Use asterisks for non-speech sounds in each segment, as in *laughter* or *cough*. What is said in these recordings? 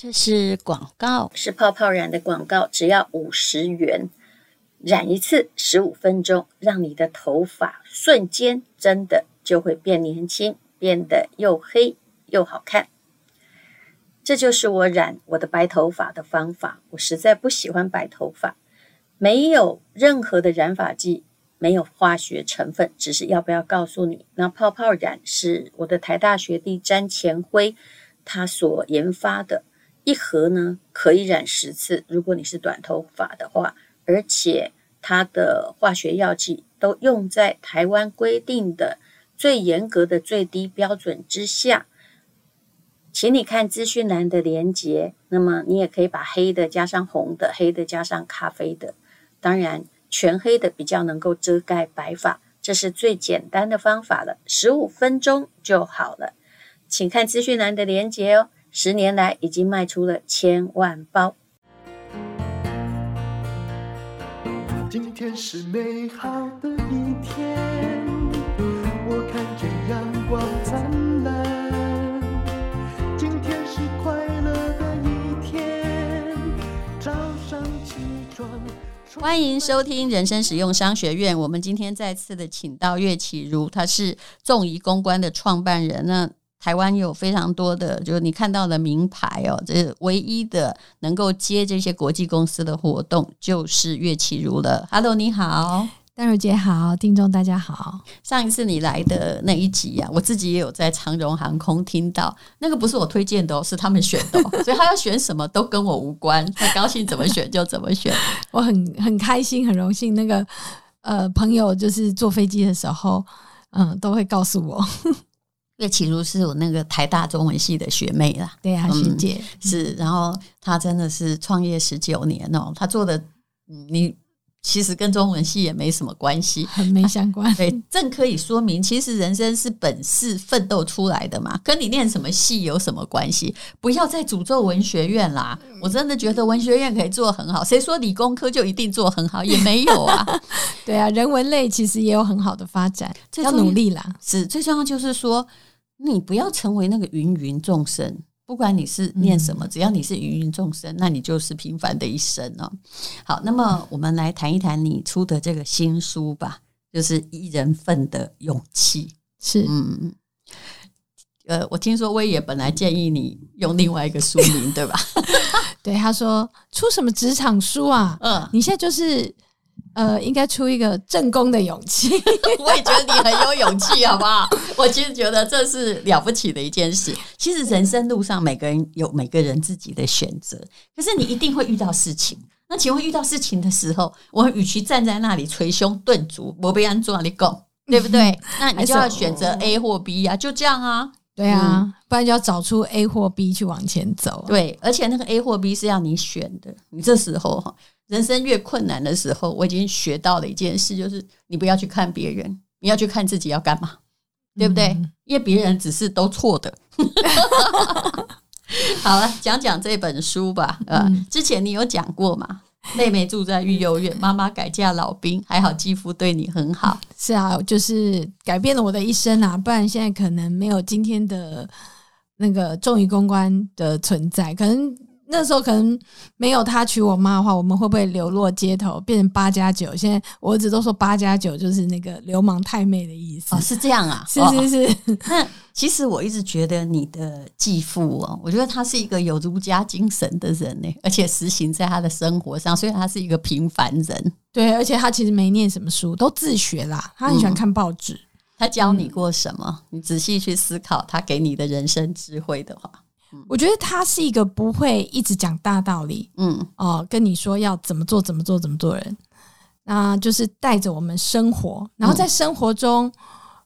这是广告，是泡泡染的广告，只要五十元，染一次十五分钟，让你的头发瞬间真的就会变年轻，变得又黑又好看。这就是我染我的白头发的方法。我实在不喜欢白头发，没有任何的染发剂，没有化学成分，只是要不要告诉你，那泡泡染是我的台大学弟詹前辉他所研发的。一盒呢，可以染十次，如果你是短头发的话，而且它的化学药剂都用在台湾规定的最严格的最低标准之下。请你看资讯栏的连接，那么你也可以把黑的加上红的，黑的加上咖啡的，当然全黑的比较能够遮盖白发，这是最简单的方法了，十五分钟就好了。请看资讯栏的连接哦。十年来已经卖出了千万包。今天是美好的一天，我看见阳光灿烂。今天是快乐的一天，早上起床。欢迎收听人生实用商学院。我们今天再次的请到岳启儒，他是众仪公关的创办人。那台湾有非常多的，就是你看到的名牌哦，这是唯一的能够接这些国际公司的活动，就是乐器如了。Hello，你好，丹如姐好，听众大家好。上一次你来的那一集啊，我自己也有在长荣航空听到，那个不是我推荐的哦，是他们选的哦，*laughs* 所以他要选什么都跟我无关，他高兴怎么选就怎么选。我很很开心，很荣幸，那个呃朋友就是坐飞机的时候，嗯，都会告诉我。岳启如是我那个台大中文系的学妹啦，对啊，学姐、嗯、是，然后她真的是创业十九年哦，她做的你其实跟中文系也没什么关系，很没相关。对，正可以说明，其实人生是本事奋斗出来的嘛，跟你念什么系有什么关系？不要再诅咒文学院啦！我真的觉得文学院可以做很好，谁说理工科就一定做很好？也没有啊。*laughs* 对啊，人文类其实也有很好的发展，要努力啦。是，最重要就是说。你不要成为那个芸芸众生，不管你是念什么，只要你是芸芸众生，那你就是平凡的一生哦。好，那么我们来谈一谈你出的这个新书吧，就是一人份的勇气。是，嗯，呃，我听说威爷本来建议你用另外一个书名，对吧？*laughs* 对，他说出什么职场书啊？嗯，你现在就是。呃，应该出一个正宫的勇气。*laughs* 我也觉得你很有勇气，好不好？*laughs* 我其实觉得这是了不起的一件事。其实人生路上，每个人有每个人自己的选择，可是你一定会遇到事情。那请问遇到事情的时候，我们与其站在那里捶胸顿足，我不按做你拱，*laughs* 对不对？那你就要选择 A 或 B 啊，就这样啊。对啊，不然就要找出 A 或 B 去往前走。对，而且那个 A 或 B 是要你选的。你这时候哈。人生越困难的时候，我已经学到了一件事，就是你不要去看别人，你要去看自己要干嘛，对不对？嗯、因为别人只是都错的。*laughs* 好了，讲讲这本书吧。呃、嗯，之前你有讲过嘛？妹妹住在育幼院，妈妈改嫁老兵，还好继父对你很好。是啊，就是改变了我的一生啊！不然现在可能没有今天的那个众谊公关的存在，可能。那时候可能没有他娶我妈的话，我们会不会流落街头，变成八加九？现在我儿子都说八加九就是那个流氓太妹的意思。哦，是这样啊？是 *laughs* 是是。哦、那其实我一直觉得你的继父哦，我觉得他是一个有儒家精神的人呢，*laughs* 而且实行在他的生活上。虽然他是一个平凡人，对，而且他其实没念什么书，都自学啦。他很喜欢看报纸。嗯、他教你过什么？你仔细去思考他给你的人生智慧的话。我觉得他是一个不会一直讲大道理，嗯，哦，跟你说要怎么做怎么做怎么做人，那就是带着我们生活，然后在生活中，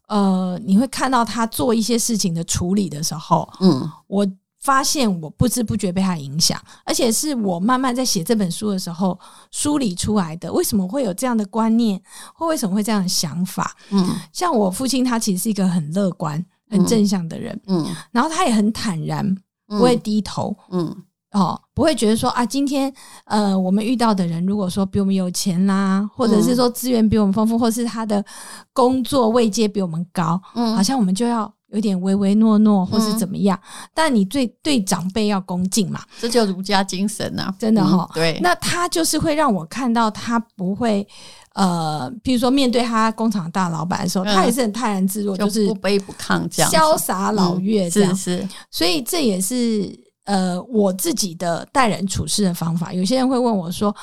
呃，你会看到他做一些事情的处理的时候，嗯，我发现我不知不觉被他影响，而且是我慢慢在写这本书的时候梳理出来的。为什么会有这样的观念，或为什么会这样的想法？嗯，像我父亲，他其实是一个很乐观、很正向的人，嗯，然后他也很坦然。不会低头，嗯，哦，不会觉得说啊，今天呃，我们遇到的人，如果说比我们有钱啦，或者是说资源比我们丰富，或是他的工作位阶比我们高，嗯，好像我们就要有点唯唯诺诺，或是怎么样。嗯、但你对对长辈要恭敬嘛，这就儒家精神啊，真的哈、嗯。对，那他就是会让我看到他不会呃，譬如说面对他工厂大老板的时候，嗯、他也是很泰然自若，就，就是不卑不亢这样，潇洒老岳这样。嗯、是是，所以这也是呃我自己的待人处事的方法。有些人会问我说，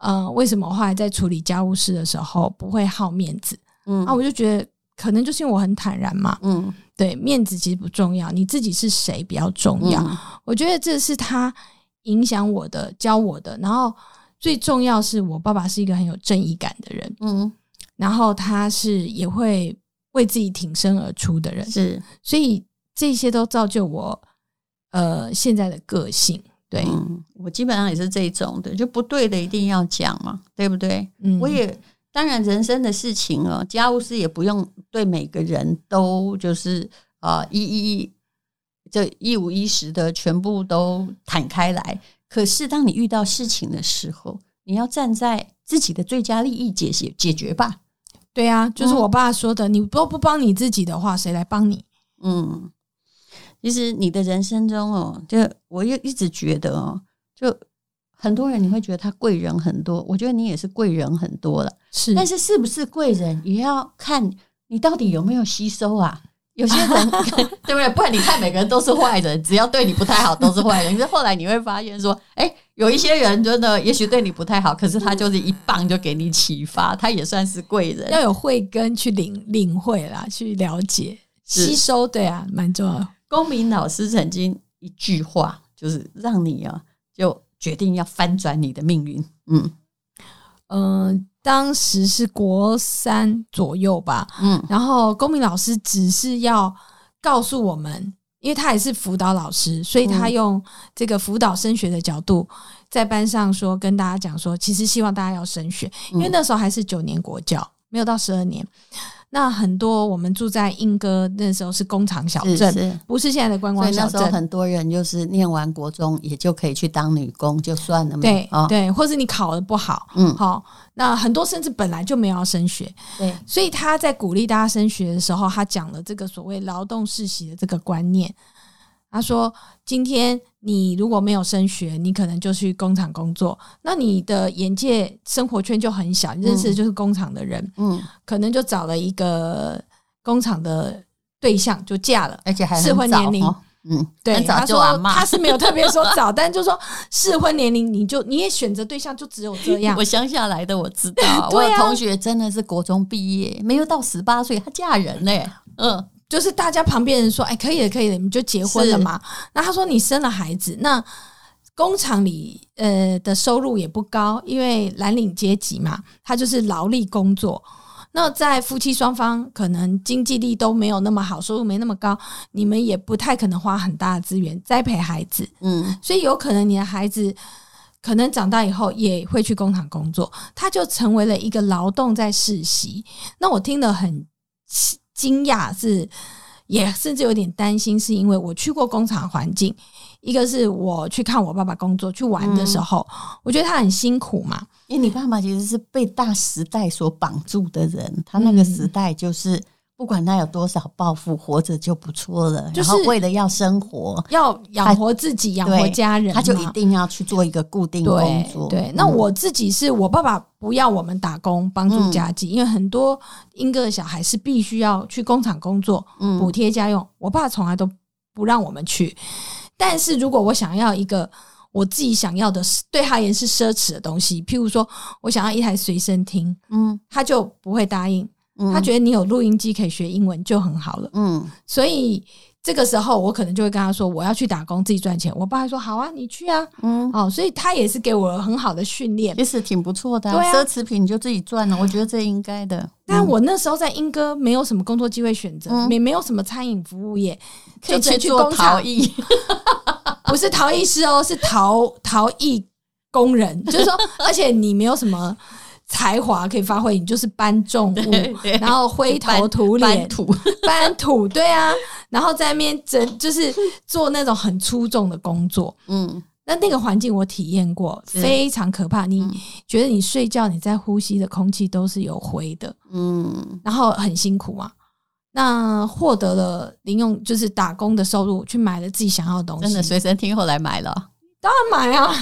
呃，为什么后来在处理家务事的时候不会好面子？嗯，啊，我就觉得。可能就是因为我很坦然嘛，嗯，对，面子其实不重要，你自己是谁比较重要。嗯、我觉得这是他影响我的、教我的。然后最重要是我爸爸是一个很有正义感的人，嗯，然后他是也会为自己挺身而出的人，是，所以这些都造就我呃现在的个性。对、嗯，我基本上也是这种的，就不对的一定要讲嘛，对不对？嗯，我也。当然，人生的事情哦，家务事也不用对每个人都就是啊一一就一五一十的全部都坦开来。可是，当你遇到事情的时候，你要站在自己的最佳利益解决解决吧。对啊，就是我爸说的，嗯、你都不帮你自己的话，谁来帮你？嗯，其实你的人生中哦，就我又一直觉得哦，就。很多人你会觉得他贵人很多，我觉得你也是贵人很多了。是，但是是不是贵人也要看你到底有没有吸收啊？有些人 *laughs* 对不对？不然你看每个人都是坏人，只要对你不太好都是坏人。可是后来你会发现说，哎，有一些人真的也许对你不太好，可是他就是一棒就给你启发，他也算是贵人。要有慧根去领领会啦，去了解吸收，对啊，蛮重要。公民老师曾经一句话就是让你啊就。决定要翻转你的命运，嗯嗯、呃，当时是国三左右吧，嗯，然后公民老师只是要告诉我们，因为他也是辅导老师，所以他用这个辅导升学的角度，在班上说跟大家讲说，其实希望大家要升学，因为那时候还是九年国教，没有到十二年。那很多我们住在英歌，那时候是工厂小镇，是是不是现在的观光小镇。那时候很多人就是念完国中，也就可以去当女工，就算了嘛。对、哦、对，或是你考得不好，嗯，好，那很多甚至本来就没有要升学，对。所以他在鼓励大家升学的时候，他讲了这个所谓劳动世袭的这个观念。他说：“今天。”你如果没有升学，你可能就去工厂工作，那你的眼界生活圈就很小，你认识的就是工厂的人，嗯，可能就找了一个工厂的对象就嫁了，而且还适婚年龄，嗯，对，他说他是没有特别说 *laughs* 早，但就说适婚年龄，你就你也选择对象就只有这样。我乡下来的，我知道，*laughs* 我有同学真的是国中毕业，没有到十八岁，她嫁人嘞，嗯。就是大家旁边人说，哎，可以了，可以了，你们就结婚了嘛。那他说你生了孩子，那工厂里呃的收入也不高，因为蓝领阶级嘛，他就是劳力工作。那在夫妻双方可能经济力都没有那么好，收入没那么高，你们也不太可能花很大的资源栽培孩子。嗯，所以有可能你的孩子可能长大以后也会去工厂工作，他就成为了一个劳动在世袭。那我听得很。惊讶是，也甚至有点担心，是因为我去过工厂环境。一个是我去看我爸爸工作去玩的时候，嗯、我觉得他很辛苦嘛。因为你爸爸其实是被大时代所绑住的人，他那个时代就是。不管他有多少抱负，活着就不错了。就是为了要生活，要养活自己，养活家人，他就一定要去做一个固定工作。对，那我自己是我爸爸不要我们打工帮助家计，嗯、因为很多英哥的小孩是必须要去工厂工作，补贴家用。嗯、我爸从来都不让我们去。但是如果我想要一个我自己想要的，对他也是奢侈的东西，譬如说我想要一台随身听，嗯，他就不会答应。他觉得你有录音机可以学英文就很好了，嗯，所以这个时候我可能就会跟他说，我要去打工自己赚钱。我爸还说好啊，你去啊，嗯，哦，所以他也是给我很好的训练，其实挺不错的。对啊，奢侈品你就自己赚了，我觉得这应该的。但我那时候在英歌没有什么工作机会选择，也没有什么餐饮服务业，可以去做陶艺，*laughs* 不是陶艺师哦，是陶陶艺工人，就是说，而且你没有什么。才华可以发挥，你就是搬重物，*laughs* 然后灰头土脸搬土，*laughs* 搬土，对啊，然后在那边整，就是做那种很粗重的工作，嗯，那那个环境我体验过，非常可怕。你觉得你睡觉，你在呼吸的空气都是有灰的，嗯，然后很辛苦嘛。那获得了零用，就是打工的收入，去买了自己想要的东西。真的随身听后来买了，当然买啊。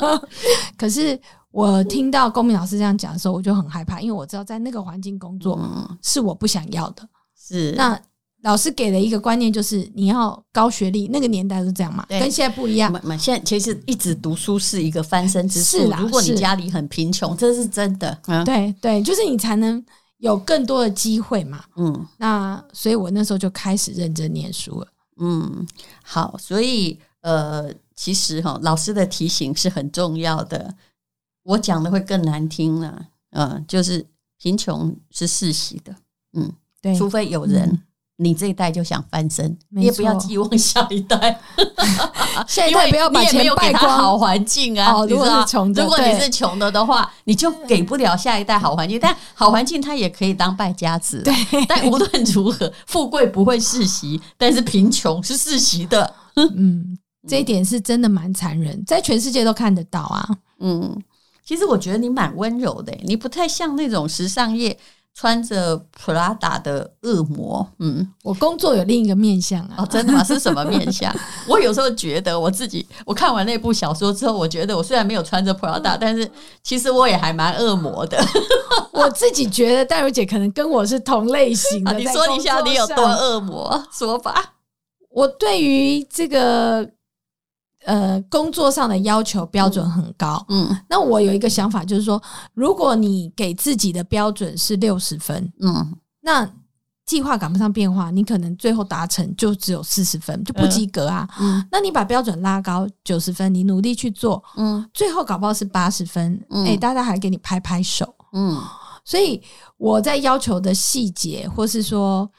*laughs* 可是我听到公民老师这样讲的时候，我就很害怕，因为我知道在那个环境工作是我不想要的。是那。老师给了一个观念，就是你要高学历，那个年代是这样嘛，跟现在不一样。现在其实一直读书是一个翻身之术。如果你家里很贫穷，这是真的。嗯、对对，就是你才能有更多的机会嘛。嗯，那所以我那时候就开始认真念书了。嗯，好，所以呃，其实哈，老师的提醒是很重要的。我讲的会更难听了，嗯、呃，就是贫穷是世袭的。嗯，对，除非有人。嗯你这一代就想翻身，你也不要寄望下一代。*laughs* 下一代不要把钱败光。好环境啊，如果是穷的，如果你是穷的的话，你就给不了下一代好环境。但好环境它也可以当败家子。对，但无论如何，富贵不会世袭，但是贫穷是世袭的。嗯，这一点是真的蛮残忍，在全世界都看得到啊。嗯，其实我觉得你蛮温柔的，你不太像那种时尚业。穿着 Prada 的恶魔，嗯，我工作有另一个面相啊，哦，真的吗？是什么面相？*laughs* 我有时候觉得我自己，我看完那部小说之后，我觉得我虽然没有穿着 Prada，，但是其实我也还蛮恶魔的。*laughs* 我自己觉得戴茹姐可能跟我是同类型的。*laughs* 啊，你说一下你有多恶魔？说吧。我对于这个。呃，工作上的要求标准很高。嗯，嗯，那我有一个想法，就是说，如果你给自己的标准是六十分，嗯，那计划赶不上变化，你可能最后达成就只有四十分，就不及格啊。嗯，嗯，那你把标准拉高九十分，你努力去做，嗯，最后搞不好是八十分，嗯，欸，大家还给你拍拍手，嗯，所以我在要求的细节，或是说。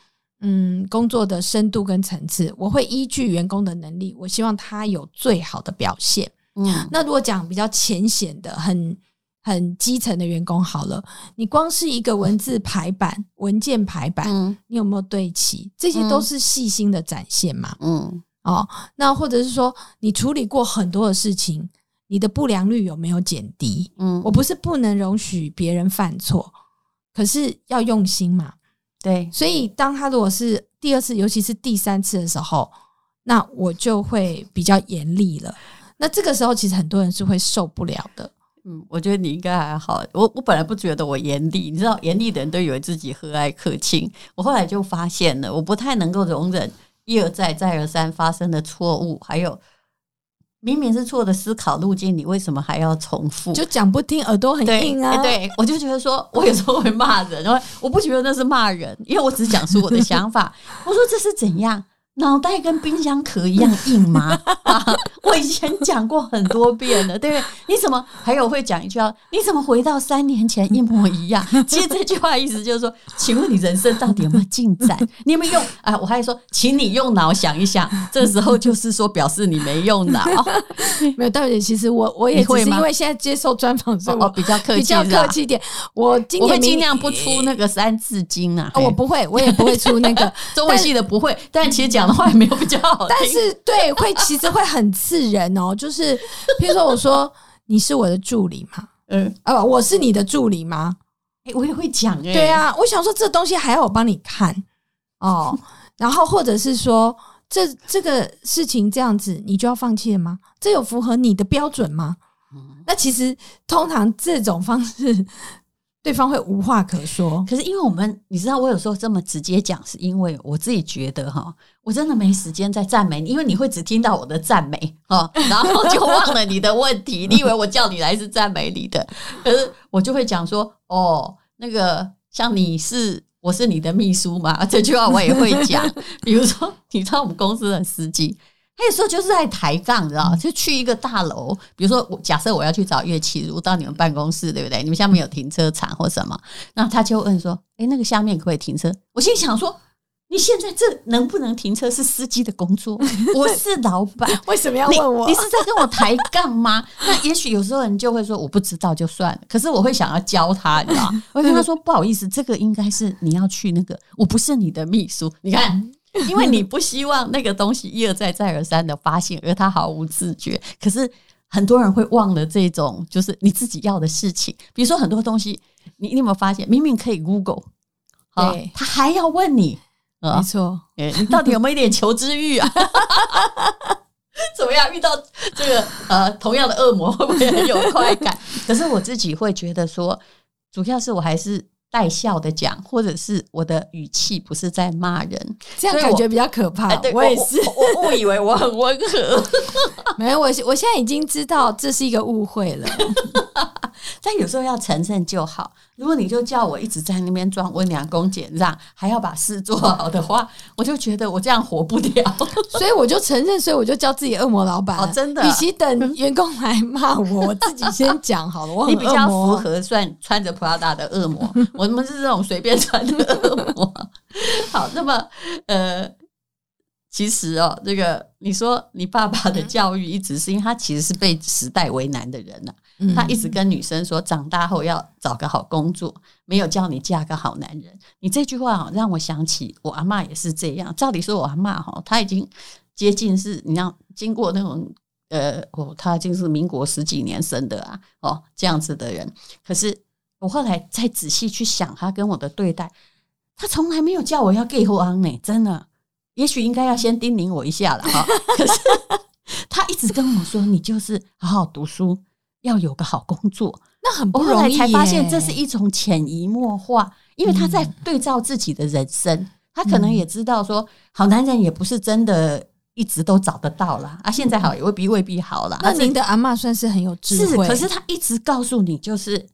嗯，工作的深度跟层次，我会依据员工的能力，我希望他有最好的表现。嗯，那如果讲比较浅显的、很很基层的员工，好了，你光是一个文字排版、文件排版，嗯，你有没有对齐？这些都是细心的展现嘛。嗯，哦，那或者是说，你处理过很多的事情，你的不良率有没有减低？嗯，我不是不能容许别人犯错，可是要用心嘛。对，所以当他如果是第二次，尤其是第三次的时候，那我就会比较严厉了。那这个时候，其实很多人是会受不了的。嗯，我觉得你应该还好。我我本来不觉得我严厉，你知道，严厉的人都以为自己和蔼可亲。我后来就发现了，我不太能够容忍一而再、再而三发生的错误，还有。明明是错的思考路径，你为什么还要重复？就讲不听，耳朵很硬啊！对，对，我就觉得说，我有时候会骂人，因为我不觉得那是骂人，因为我只讲出我的想法。我说这是怎样？脑袋跟冰箱壳一样硬吗？*laughs* 啊、我以前讲过很多遍了，对不对？你怎么还有会讲一句啊？你怎么回到三年前一模一样？*laughs* 其实这句话意思就是说，请问你人生到底有没有进展？*laughs* 你有没有用？啊，我还说，请你用脑想一想。这时候就是说，表示你没用脑。没有，大姐，其实我我也会，因为现在接受专访，所以我比较客气，比较客气一点。我今天我会尽量不出那个三字经啊，我不会，我也不会出那个中文系的不会。但其实讲。讲的话也没有比较好，但是对，会其实会很刺人哦。*laughs* 就是，譬如说，我说你是我的助理吗？嗯，啊，我是你的助理吗？哎、欸，我也会讲哎、欸。对啊，我想说这东西还要我帮你看哦。*laughs* 然后或者是说，这这个事情这样子，你就要放弃了吗？这有符合你的标准吗？那其实通常这种方式。对方会无话可说，可是因为我们，你知道，我有时候这么直接讲，是因为我自己觉得哈，我真的没时间再赞美你，因为你会只听到我的赞美啊，然后就忘了你的问题。*laughs* 你以为我叫你来是赞美你的，可是我就会讲说，哦，那个像你是我是你的秘书嘛，这句话我也会讲。*laughs* 比如说，你知道我们公司的司机。他有时候就是在抬杠，知道就去一个大楼，比如说，我假设我要去找乐器，如果到你们办公室，对不对？你们下面有停车场或什么，那他就问说：“诶，那个下面可不可以停车？”我心想说：“你现在这能不能停车是司机的工作，*laughs* 我是老板，*laughs* 为什么要问我？你，你是在跟我抬杠吗？” *laughs* 那也许有时候人就会说：“我不知道就算了。”可是我会想要教他，你知道？我会跟他说：“不好意思，这个应该是你要去那个，我不是你的秘书。”你看。*laughs* 因为你不希望那个东西一而再再而三的发现，而他毫无自觉。可是很多人会忘了这种，就是你自己要的事情。比如说很多东西，你你有没有发现，明明可以 Google，对，他还要问你没错。哎，你到底有没有一点求知欲啊？*laughs* 怎么样？遇到这个呃同样的恶魔，会不会很有快感？*laughs* 可是我自己会觉得说，主要是我还是。带笑的讲，或者是我的语气不是在骂人，这样感觉比较可怕。我，我也是，我误以为我很温和，*laughs* 没有，我我现在已经知道这是一个误会了。*laughs* 但有时候要承认就好。如果你就叫我一直在那边装温良恭俭让，还要把事做好的话，*laughs* 我就觉得我这样活不了。所以我就承认，所以我就叫自己恶魔老板。哦，真的，与其等员工来骂我，我自己先讲好了。我你比较符合算穿着 Prada 的恶魔，我们是这种随便穿的恶魔。*laughs* 好，那么呃，其实哦，这个你说你爸爸的教育一直是因为他其实是被时代为难的人呐、啊。他一直跟女生说，长大后要找个好工作，没有叫你嫁个好男人。你这句话哦让我想起我阿嬷也是这样。照理说，我阿嬷哈，她已经接近是，你要经过那种呃，哦，她已经是民国十几年生的啊，哦，这样子的人。可是我后来再仔细去想，他跟我的对待，他从来没有叫我要 get on 呢，真的。也许应该要先叮咛我一下了哈。可是 *laughs* 他一直跟我说，你就是好好读书。要有个好工作，那很不容易。我后来才发现这是一种潜移默化，因为他在对照自己的人生，嗯、他可能也知道说，好男人也不是真的一直都找得到啦。啊，现在好也未必未必好啦。那您的阿嬷算是很有智慧，是，可是他一直告诉你，就是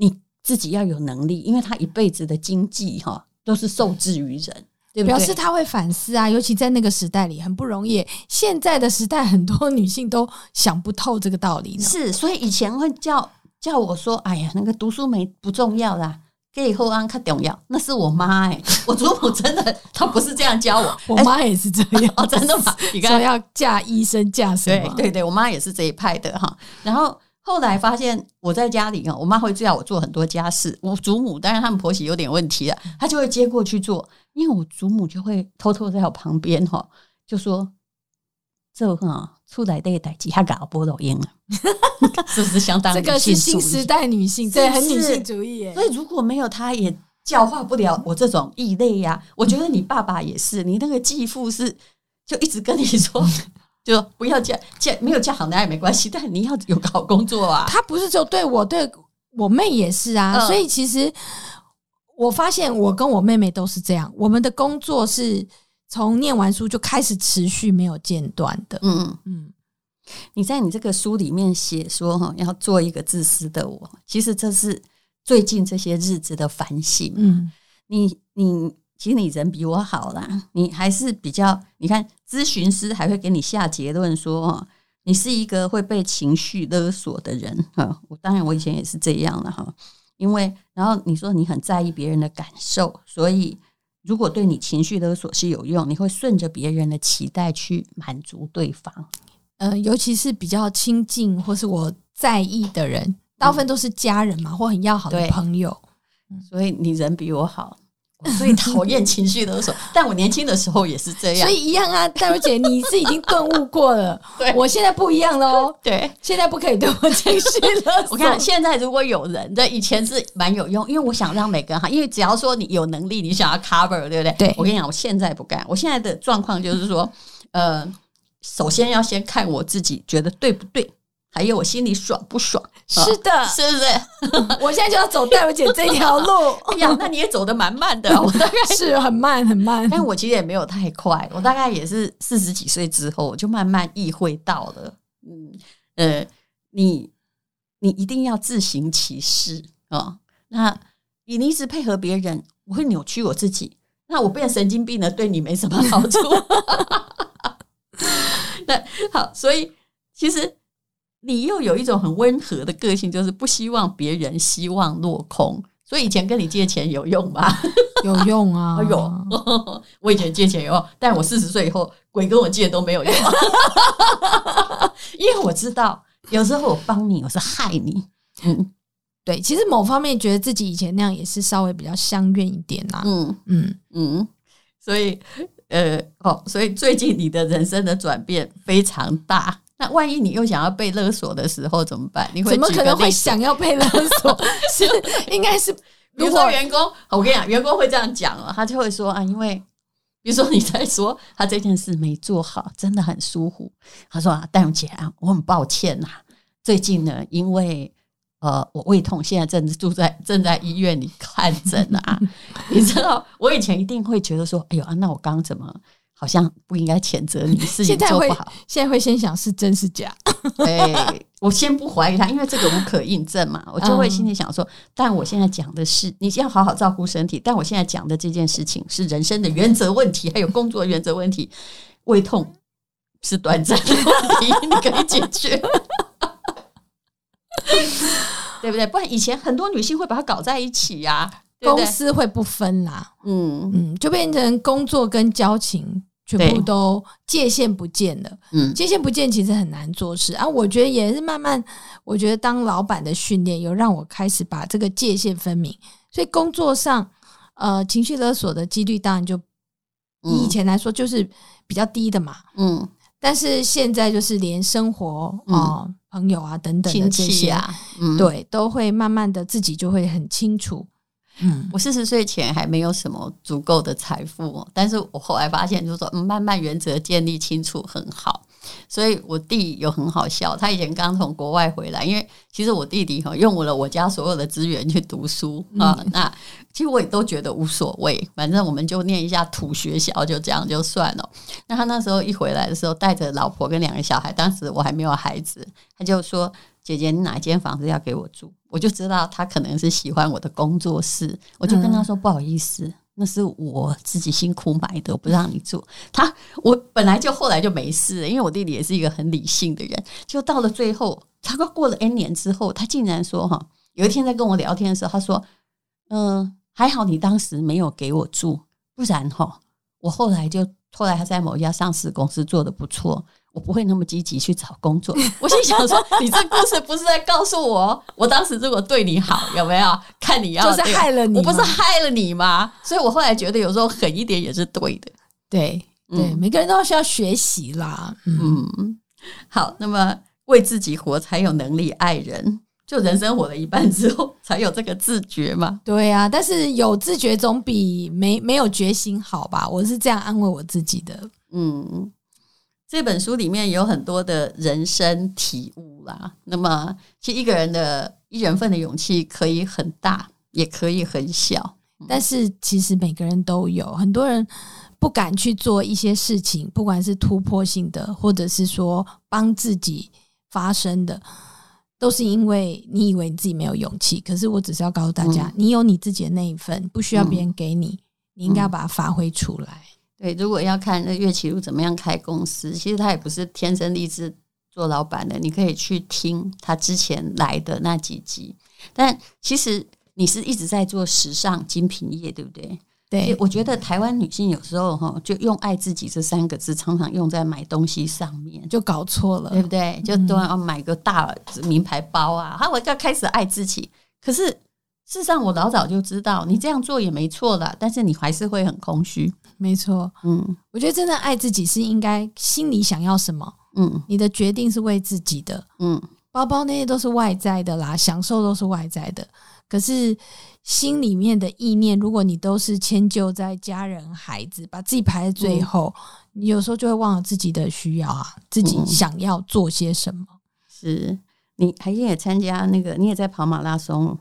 你自己要有能力，因为他一辈子的经济哈都是受制于人。对对，表示他会反思啊，尤其在那个时代里很不容易。现在的时代，很多女性都想不透这个道理呢。是，所以以前会叫叫我说：“哎呀，那个读书没不重要啦，给以后安看重要。”那是我妈哎、欸，*laughs* 我祖母真的，她不是这样教我。*laughs* 我妈也是这样，欸 *laughs* 哦、真的吗？你刚说要嫁医生，嫁什么？对对对，我妈也是这一派的哈。然后。后来发现我在家里啊，我妈会叫我做很多家事。我祖母当然他们婆媳有点问题了，她就会接过去做。因为我祖母就会偷偷在我旁边哈，就说：“这哈出来的代志，她搞波抖音了，是不是相当？”这个是新时代女性，对，很女性主义。所以如果没有她，也教化不了我这种异类呀。我觉得你爸爸也是，你那个继父是就一直跟你说。就不要嫁嫁没有嫁好男人没关系，但你要有个好工作啊。他不是就对我对我妹也是啊，嗯、所以其实我发现我跟我妹妹都是这样，我们的工作是从念完书就开始持续没有间断的。嗯嗯嗯，你在你这个书里面写说哈，要做一个自私的我，其实这是最近这些日子的反省。嗯，你你。其实你人比我好啦，你还是比较，你看咨询师还会给你下结论说，你是一个会被情绪勒索的人哈。我当然我以前也是这样了哈，因为然后你说你很在意别人的感受，所以如果对你情绪勒索是有用，你会顺着别人的期待去满足对方。呃，尤其是比较亲近或是我在意的人，大部分都是家人嘛，或很要好的朋友，所以你人比我好。所以讨厌情绪勒索，但我年轻的时候也是这样。所以一样啊，戴茹姐，你是已经顿悟过了。*laughs* 对，我现在不一样喽。*laughs* 对，现在不可以对我情绪勒索。*laughs* 我看现在如果有人，对，以前是蛮有用，因为我想让每个人哈，因为只要说你有能力，你想要 cover，对不对？对，我跟你讲，我现在不干。我现在的状况就是说，呃，首先要先看我自己觉得对不对。还有我心里爽不爽？是的，是不是？*laughs* 我现在就要走淡如姐这条路。*laughs* 哎呀，那你也走得蛮慢的，我大概 *laughs* 是很慢很慢。但我其实也没有太快，我大概也是四十几岁之后，我就慢慢意会到了。嗯呃，你你一定要自行其事啊。那你一直配合别人，我会扭曲我自己。那我变神经病了，对你没什么好处。那好，所以其实。你又有一种很温和的个性，就是不希望别人希望落空。所以以前跟你借钱有用吗？*laughs* 有用啊！*laughs* 有、哎，*laughs* 我以前借钱有用，但我四十岁以后，鬼跟我借都没有用。因为我知道，有时候我帮你，我是害你。嗯，对，其实某方面觉得自己以前那样也是稍微比较相愿一点啦。嗯嗯嗯，所以呃，哦，所以最近你的人生的转变非常大。那万一你又想要被勒索的时候怎么办？你会怎么可能会想要被勒索？*laughs* 是应该是，比如果员工，我跟你讲，员工会这样讲哦，他就会说啊，因为比如说你在说他这件事没做好，真的很疏忽。他说啊，戴荣姐啊，我很抱歉呐、啊，最近呢，因为呃，我胃痛，现在正住在正在医院里看诊啊。你知道，我以前一定会觉得说，哎呦啊，那我刚刚怎么？好像不应该谴责你，事情做不好。现在会先想是真是假？*laughs* 哎，*laughs* 我先不怀疑他，因为这个无可印证嘛。我就会心里想说，但我现在讲的是，你先要好好照顾身体。但我现在讲的这件事情是人生的原则问题，还有工作原则问题。胃痛是短暂的问题，*laughs* 你可以解决，对不对？不然以前很多女性会把它搞在一起呀，公司会不分啦。嗯嗯，就变成工作跟交情。全部都界限不见了，嗯，界限不见其实很难做事。啊。我觉得也是慢慢，我觉得当老板的训练有让我开始把这个界限分明，所以工作上，呃，情绪勒索的几率当然就以前来说就是比较低的嘛，嗯，但是现在就是连生活啊、呃、朋友啊等等的这些啊，嗯，对，都会慢慢的自己就会很清楚。嗯，我四十岁前还没有什么足够的财富，但是我后来发现，就是说，嗯，慢慢原则建立清楚很好。所以我弟有很好笑，他以前刚从国外回来，因为其实我弟弟哈用了我家所有的资源去读书啊，那其实我也都觉得无所谓，反正我们就念一下土学校，就这样就算了。那他那时候一回来的时候，带着老婆跟两个小孩，当时我还没有孩子，他就说。姐姐，你哪一间房子要给我住？我就知道他可能是喜欢我的工作室，我就跟他说：“不好意思，那是我自己辛苦买的，我不让你住。”他我本来就后来就没事，因为我弟弟也是一个很理性的人。就到了最后，他快过了 N 年之后，他竟然说：“哈，有一天在跟我聊天的时候，他说：‘嗯，还好你当时没有给我住，不然哈，我后来就后来他在某一家上市公司做的不错。’”我不会那么积极去找工作。我心想说，你这故事不是在告诉我，我当时如果对你好，有没有？看你要就是害了你，我不是害了你吗？所以我后来觉得，有时候狠一点也是对的。对对，每个人都需要学习啦。嗯，好，那么为自己活，才有能力爱人。就人生活了一半之后，才有这个自觉嘛。对啊，但是有自觉总比没没有决心好吧？我是这样安慰我自己的。嗯。这本书里面有很多的人生体悟啦。那么，其实一个人的一人份的勇气可以很大，也可以很小。但是，其实每个人都有。很多人不敢去做一些事情，不管是突破性的，或者是说帮自己发声的，都是因为你以为你自己没有勇气。可是，我只是要告诉大家，嗯、你有你自己的那一份，不需要别人给你，你应该要把它发挥出来。对，如果要看那岳启儒怎么样开公司，其实他也不是天生丽质做老板的。你可以去听他之前来的那几集。但其实你是一直在做时尚精品业，对不对？对，我觉得台湾女性有时候哈，就用“爱自己”这三个字，常常用在买东西上面，就搞错了，对不对？就都要买个大名牌包啊，哈，我要开始爱自己。可是事实上，我老早就知道，你这样做也没错了，但是你还是会很空虚。没错，嗯，我觉得真的爱自己是应该心里想要什么，嗯，你的决定是为自己的，嗯，包包那些都是外在的啦，享受都是外在的，可是心里面的意念，如果你都是迁就在家人、孩子，把自己排在最后，嗯，你有时候就会忘了自己的需要啊，自己想要做些什么。是。你还也参加那个，你也在跑马拉松。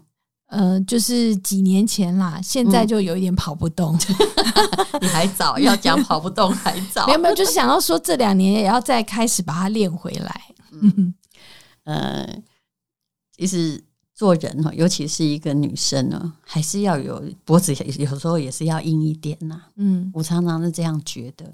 呃，就是几年前啦，现在就有一点跑不动。嗯、*laughs* 你还早，要讲跑不动还早。没有没有，就是想要说这两年也要再开始把它练回来。嗯，呃，其实做人哈，尤其是一个女生呢，还是要有脖子，有时候也是要硬一点呐。嗯，我常常是这样觉得。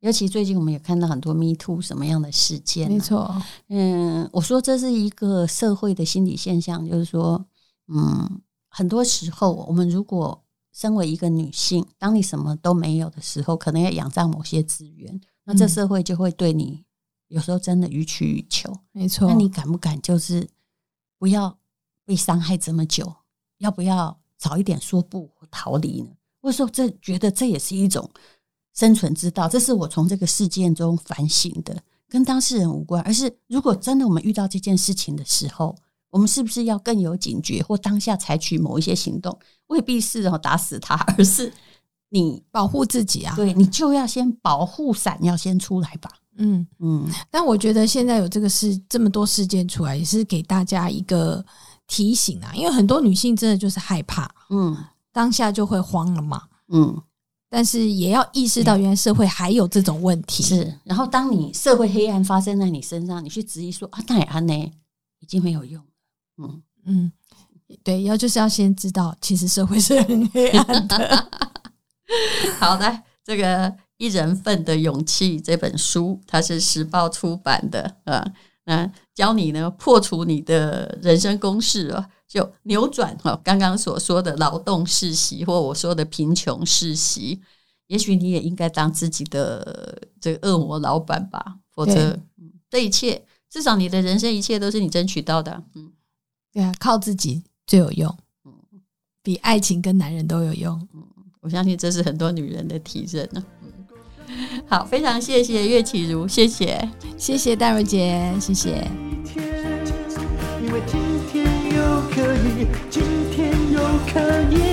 尤其最近我们也看到很多 Me Too 什么样的事件。没错，嗯，我说这是一个社会的心理现象，就是说。嗯，很多时候，我们如果身为一个女性，当你什么都没有的时候，可能要仰仗某些资源，那这社会就会对你有时候真的予取予求。没错，那你敢不敢就是不要被伤害这么久？要不要早一点说不逃离呢？或者说，这觉得这也是一种生存之道。这是我从这个事件中反省的，跟当事人无关，而是如果真的我们遇到这件事情的时候。我们是不是要更有警觉，或当下采取某一些行动？未必是哦打死他，而是你保护自己啊，对你就要先保护伞要先出来吧。嗯嗯。但我觉得现在有这个事这么多事件出来，也是给大家一个提醒啊，因为很多女性真的就是害怕，嗯，当下就会慌了嘛，嗯。但是也要意识到，原来社会还有这种问题。是，然后当你社会黑暗发生在你身上，你去质疑说啊，那也安呢，已经没有用。嗯嗯，对，要就是要先知道，其实社会是很黑暗的。*laughs* 好的，这个《一人份的勇气》这本书，它是时报出版的啊，那教你呢破除你的人生公式啊。就扭转哈，刚刚所说的劳动世袭，或我说的贫穷世袭，也许你也应该当自己的这个恶魔老板吧，否则对这一切，至少你的人生一切都是你争取到的。嗯，对啊，靠自己最有用，嗯，比爱情跟男人都有用。嗯，我相信这是很多女人的体认呢。嗯，好，非常谢谢岳启如，谢谢，谢谢戴茹姐，谢谢。今天又可以，今天又可以。